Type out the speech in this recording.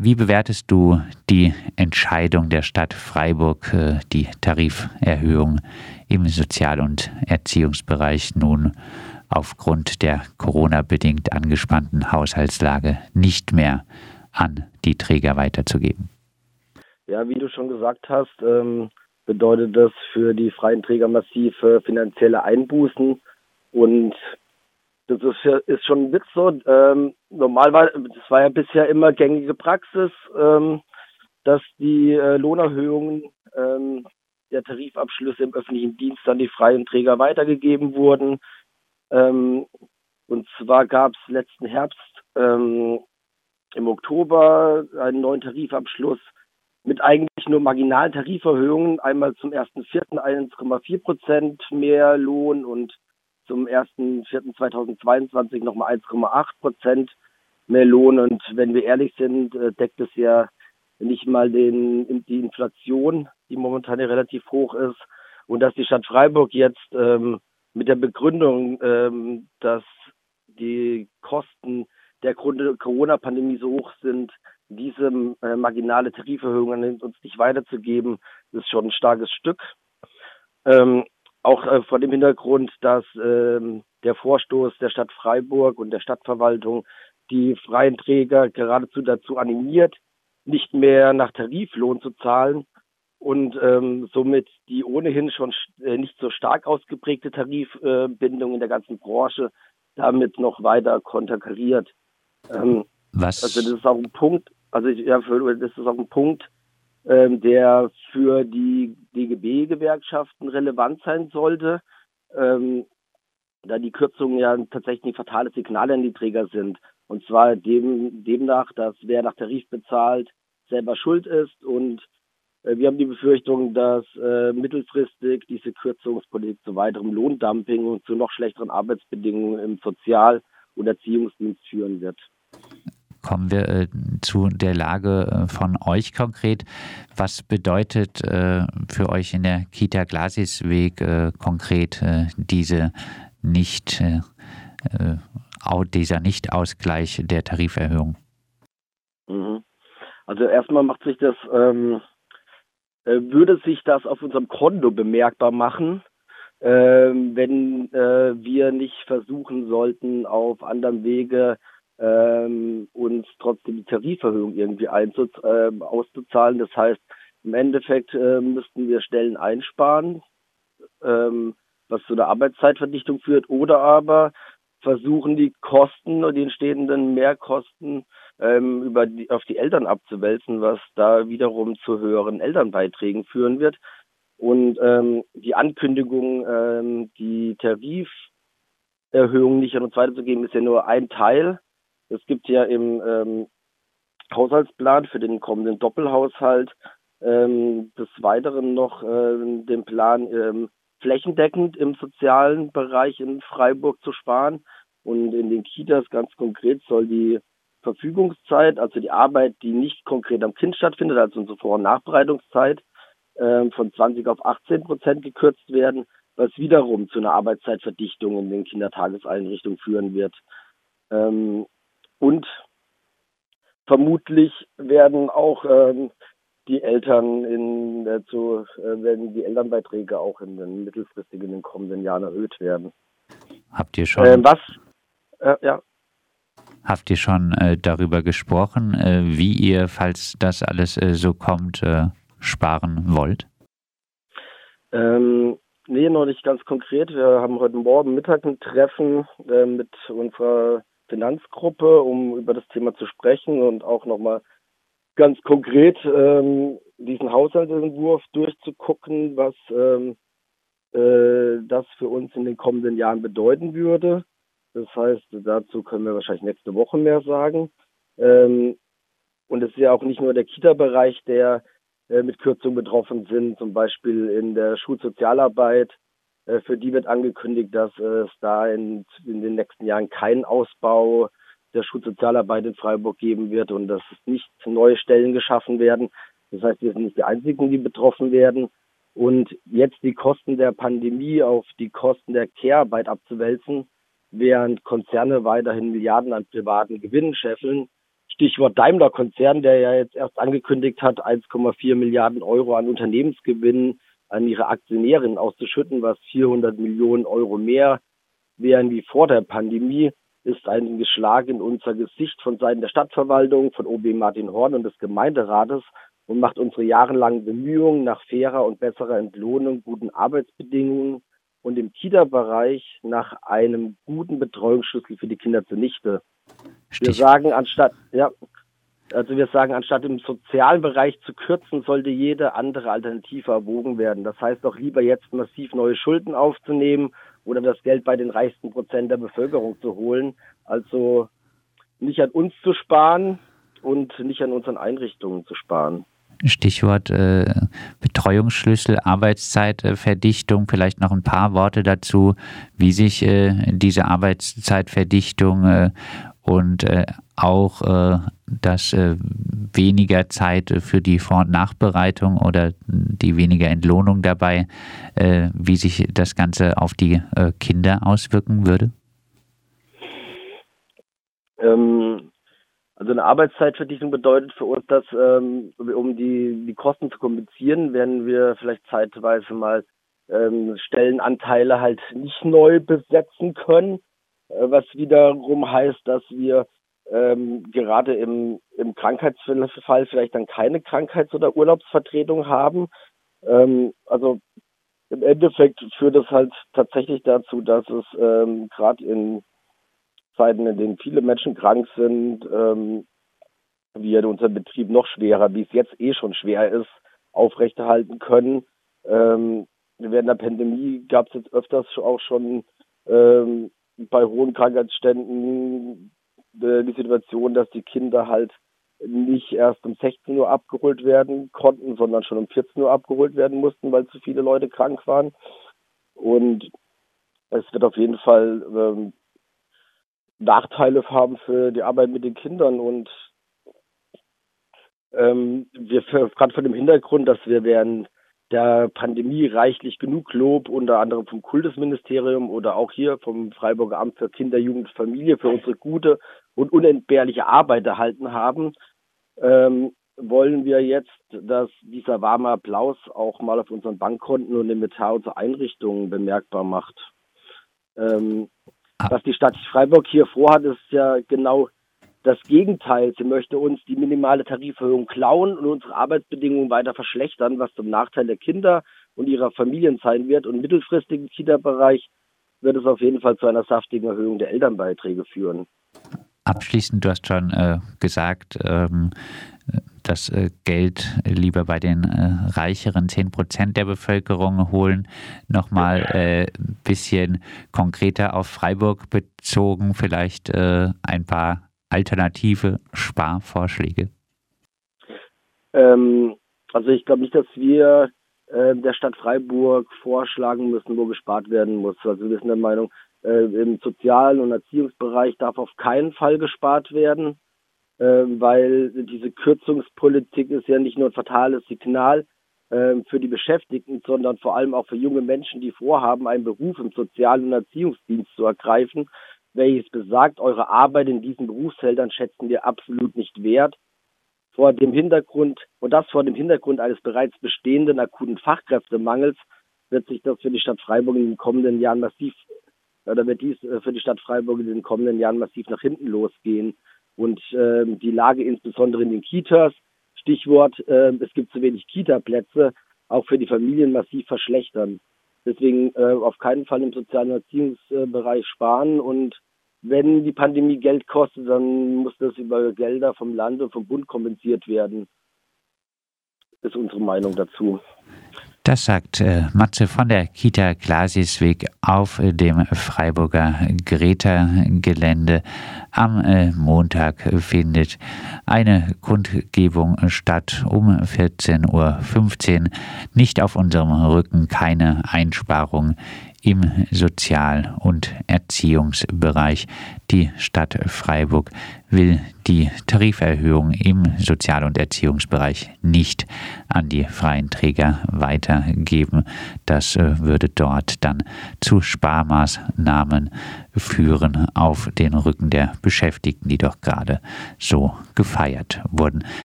Wie bewertest du die Entscheidung der Stadt Freiburg, äh, die Tariferhöhung im Sozial- und Erziehungsbereich nun aufgrund der Corona-bedingt angespannten Haushaltslage nicht mehr an die Träger weiterzugeben? Ja, wie du schon gesagt hast, ähm, bedeutet das für die freien Träger massive finanzielle Einbußen und das ist, ist schon ein Witz so. Ähm, normal war, das war ja bisher immer gängige Praxis, ähm, dass die äh, Lohnerhöhungen ähm, der Tarifabschlüsse im öffentlichen Dienst an die freien Träger weitergegeben wurden. Ähm, und zwar gab es letzten Herbst ähm, im Oktober einen neuen Tarifabschluss mit eigentlich nur marginalen Tariferhöhungen. Einmal zum 1.4. 1,4 Prozent mehr Lohn und zum 1.4.2022 nochmal 1,8 Prozent mehr Lohn. Und wenn wir ehrlich sind, äh, deckt es ja nicht mal den, die Inflation, die momentan ja relativ hoch ist. Und dass die Stadt Freiburg jetzt ähm, mit der Begründung, ähm, dass die Kosten der Corona-Pandemie so hoch sind, diese äh, marginale Tariferhöhungen uns nicht weiterzugeben, ist schon ein starkes Stück. Ähm, auch äh, vor dem Hintergrund, dass ähm, der Vorstoß der Stadt Freiburg und der Stadtverwaltung die freien Träger geradezu dazu animiert, nicht mehr nach Tariflohn zu zahlen und ähm, somit die ohnehin schon äh, nicht so stark ausgeprägte Tarifbindung äh, in der ganzen Branche damit noch weiter konterkariert. Ähm, Was? Also das ist auch ein Punkt, also ich, ja, für, das ist auch ein Punkt, ähm, der für die DGB-Gewerkschaften relevant sein sollte, ähm, da die Kürzungen ja tatsächlich fatale Signale an die Träger sind. Und zwar dem, demnach, dass wer nach Tarif bezahlt, selber schuld ist. Und äh, wir haben die Befürchtung, dass äh, mittelfristig diese Kürzungspolitik zu weiterem Lohndumping und zu noch schlechteren Arbeitsbedingungen im Sozial- und Erziehungsdienst führen wird kommen wir äh, zu der Lage äh, von euch konkret. Was bedeutet äh, für euch in der Kita Glasisweg äh, konkret äh, diese nicht, äh, dieser Nichtausgleich der Tariferhöhung? Mhm. Also erstmal macht sich das, ähm, würde sich das auf unserem Konto bemerkbar machen, ähm, wenn wir nicht versuchen sollten, auf anderem Wege ähm, uns trotzdem die Tariferhöhung irgendwie äh, auszuzahlen. Das heißt, im Endeffekt äh, müssten wir Stellen einsparen, ähm, was zu einer Arbeitszeitverdichtung führt, oder aber versuchen die Kosten und die entstehenden Mehrkosten ähm, über die, auf die Eltern abzuwälzen, was da wiederum zu höheren Elternbeiträgen führen wird. Und ähm, die Ankündigung, ähm, die Tariferhöhung nicht an uns weiterzugeben, ist ja nur ein Teil es gibt ja im ähm, Haushaltsplan für den kommenden Doppelhaushalt ähm, des Weiteren noch äh, den Plan, ähm, flächendeckend im sozialen Bereich in Freiburg zu sparen. Und in den Kitas ganz konkret soll die Verfügungszeit, also die Arbeit, die nicht konkret am Kind stattfindet, also unsere Vor- und Nachbereitungszeit, äh, von 20 auf 18 Prozent gekürzt werden, was wiederum zu einer Arbeitszeitverdichtung in den Kindertageseinrichtungen führen wird. Ähm, und vermutlich werden auch ähm, die Eltern in dazu äh, werden die Elternbeiträge auch in den mittelfristigen in den kommenden Jahren erhöht werden. Habt ihr schon äh, was äh, ja Habt ihr schon äh, darüber gesprochen, äh, wie ihr, falls das alles äh, so kommt, sparen wollt? Ähm, nee, noch nicht ganz konkret. Wir haben heute Morgen Mittag ein Treffen mit unserer Finanzgruppe, um über das Thema zu sprechen und auch nochmal ganz konkret ähm, diesen Haushaltsentwurf durchzugucken, was ähm, äh, das für uns in den kommenden Jahren bedeuten würde. Das heißt, dazu können wir wahrscheinlich nächste Woche mehr sagen. Ähm, und es ist ja auch nicht nur der Kita-Bereich, der äh, mit Kürzungen betroffen sind, zum Beispiel in der Schulsozialarbeit äh, für die wird angekündigt, dass es da in, in den nächsten Jahren keinen Ausbau der Schulsozialarbeit in Freiburg geben wird und dass nicht neue Stellen geschaffen werden. Das heißt, wir sind nicht die Einzigen, die betroffen werden. Und jetzt die Kosten der Pandemie auf die Kosten der Care-Arbeit abzuwälzen, während Konzerne weiterhin Milliarden an privaten Gewinnen scheffeln, Stichwort Daimler-Konzern, der ja jetzt erst angekündigt hat, 1,4 Milliarden Euro an Unternehmensgewinn an ihre Aktionärinnen auszuschütten, was 400 Millionen Euro mehr wären wie vor der Pandemie, ist ein Geschlag in unser Gesicht von Seiten der Stadtverwaltung, von OB Martin Horn und des Gemeinderates und macht unsere jahrelangen Bemühungen nach fairer und besserer Entlohnung, guten Arbeitsbedingungen und im Kita-Bereich nach einem guten Betreuungsschlüssel für die Kinder zunichte. Wir sagen anstatt, ja, also wir sagen, anstatt im sozialen Bereich zu kürzen, sollte jede andere Alternative erwogen werden. Das heißt doch lieber jetzt massiv neue Schulden aufzunehmen oder das Geld bei den reichsten Prozent der Bevölkerung zu holen. Also nicht an uns zu sparen und nicht an unseren Einrichtungen zu sparen. Stichwort äh, Betreuungsschlüssel, Arbeitszeitverdichtung, vielleicht noch ein paar Worte dazu, wie sich äh, diese Arbeitszeitverdichtung äh, und äh, auch äh, dass äh, weniger Zeit für die Vor- und Nachbereitung oder die weniger Entlohnung dabei, wie sich das Ganze auf die Kinder auswirken würde? Ähm, also eine Arbeitszeitverdichtung bedeutet für uns, dass ähm, um die, die Kosten zu kompensieren, werden wir vielleicht zeitweise mal ähm, Stellenanteile halt nicht neu besetzen können, äh, was wiederum heißt, dass wir ähm, gerade im, im Krankheitsfall vielleicht dann keine Krankheits- oder Urlaubsvertretung haben. Ähm, also im Endeffekt führt es halt tatsächlich dazu, dass es ähm, gerade in Zeiten, in denen viele Menschen krank sind, ähm, wir unseren Betrieb noch schwerer, wie es jetzt eh schon schwer ist, aufrechterhalten können. Ähm, während der Pandemie gab es jetzt öfters auch schon ähm, bei hohen Krankheitsständen äh, die Situation, dass die Kinder halt nicht erst um 16 Uhr abgeholt werden konnten, sondern schon um 14 Uhr abgeholt werden mussten, weil zu viele Leute krank waren. Und es wird auf jeden Fall ähm, Nachteile haben für die Arbeit mit den Kindern und ähm, wir gerade von dem Hintergrund, dass wir während der Pandemie reichlich genug Lob, unter anderem vom Kultusministerium oder auch hier vom Freiburger Amt für Kinder, Jugend, Familie für unsere gute und unentbehrliche Arbeit erhalten haben, ähm, wollen wir jetzt, dass dieser warme Applaus auch mal auf unseren Bankkonten und im Etat unserer Einrichtungen bemerkbar macht. Ähm, Ah. Was die Stadt Freiburg hier vorhat, ist ja genau das Gegenteil. Sie möchte uns die minimale Tariferhöhung klauen und unsere Arbeitsbedingungen weiter verschlechtern, was zum Nachteil der Kinder und ihrer Familien sein wird. Und mittelfristig im Kita-Bereich wird es auf jeden Fall zu einer saftigen Erhöhung der Elternbeiträge führen. Abschließend, du hast schon äh, gesagt, ähm, das äh, Geld lieber bei den äh, reicheren 10 Prozent der Bevölkerung holen. Nochmal ein äh, bisschen konkreter auf Freiburg bezogen, vielleicht äh, ein paar alternative Sparvorschläge. Ähm, also ich glaube nicht, dass wir äh, der Stadt Freiburg vorschlagen müssen, wo gespart werden muss. Also wir sind der Meinung, äh, im sozialen und Erziehungsbereich darf auf keinen Fall gespart werden äh, weil diese Kürzungspolitik ist ja nicht nur ein fatales Signal äh, für die Beschäftigten, sondern vor allem auch für junge Menschen, die vorhaben, einen Beruf im Sozial- und Erziehungsdienst zu ergreifen, welches besagt, eure Arbeit in diesen Berufsfeldern schätzen wir absolut nicht wert. Vor dem Hintergrund, und das vor dem Hintergrund eines bereits bestehenden akuten Fachkräftemangels, wird sich das für die Stadt Freiburg in den kommenden Jahren massiv, oder wird dies äh, für die Stadt Freiburg in den kommenden Jahren massiv nach hinten losgehen und äh, die Lage insbesondere in den Kitas, Stichwort, äh, es gibt zu wenig Kita-Plätze, auch für die Familien massiv verschlechtern. Deswegen äh, auf keinen Fall im sozialen Erziehungsbereich sparen und wenn die Pandemie Geld kostet, dann muss das über Gelder vom Land und vom Bund kompensiert werden. Das ist unsere Meinung dazu. Das sagt äh, Matze von der Kita Glasisweg auf dem Freiburger Greta-Gelände. Am äh, Montag findet eine Kundgebung statt um 14.15 Uhr. Nicht auf unserem Rücken, keine Einsparung im Sozial- und Erziehungsbereich. Die Stadt Freiburg will die Tariferhöhung im Sozial- und Erziehungsbereich nicht an die freien Träger weitergeben. Das äh, würde dort dann zu Sparmaßnahmen führen auf den Rücken der Beschäftigten, die doch gerade so gefeiert wurden.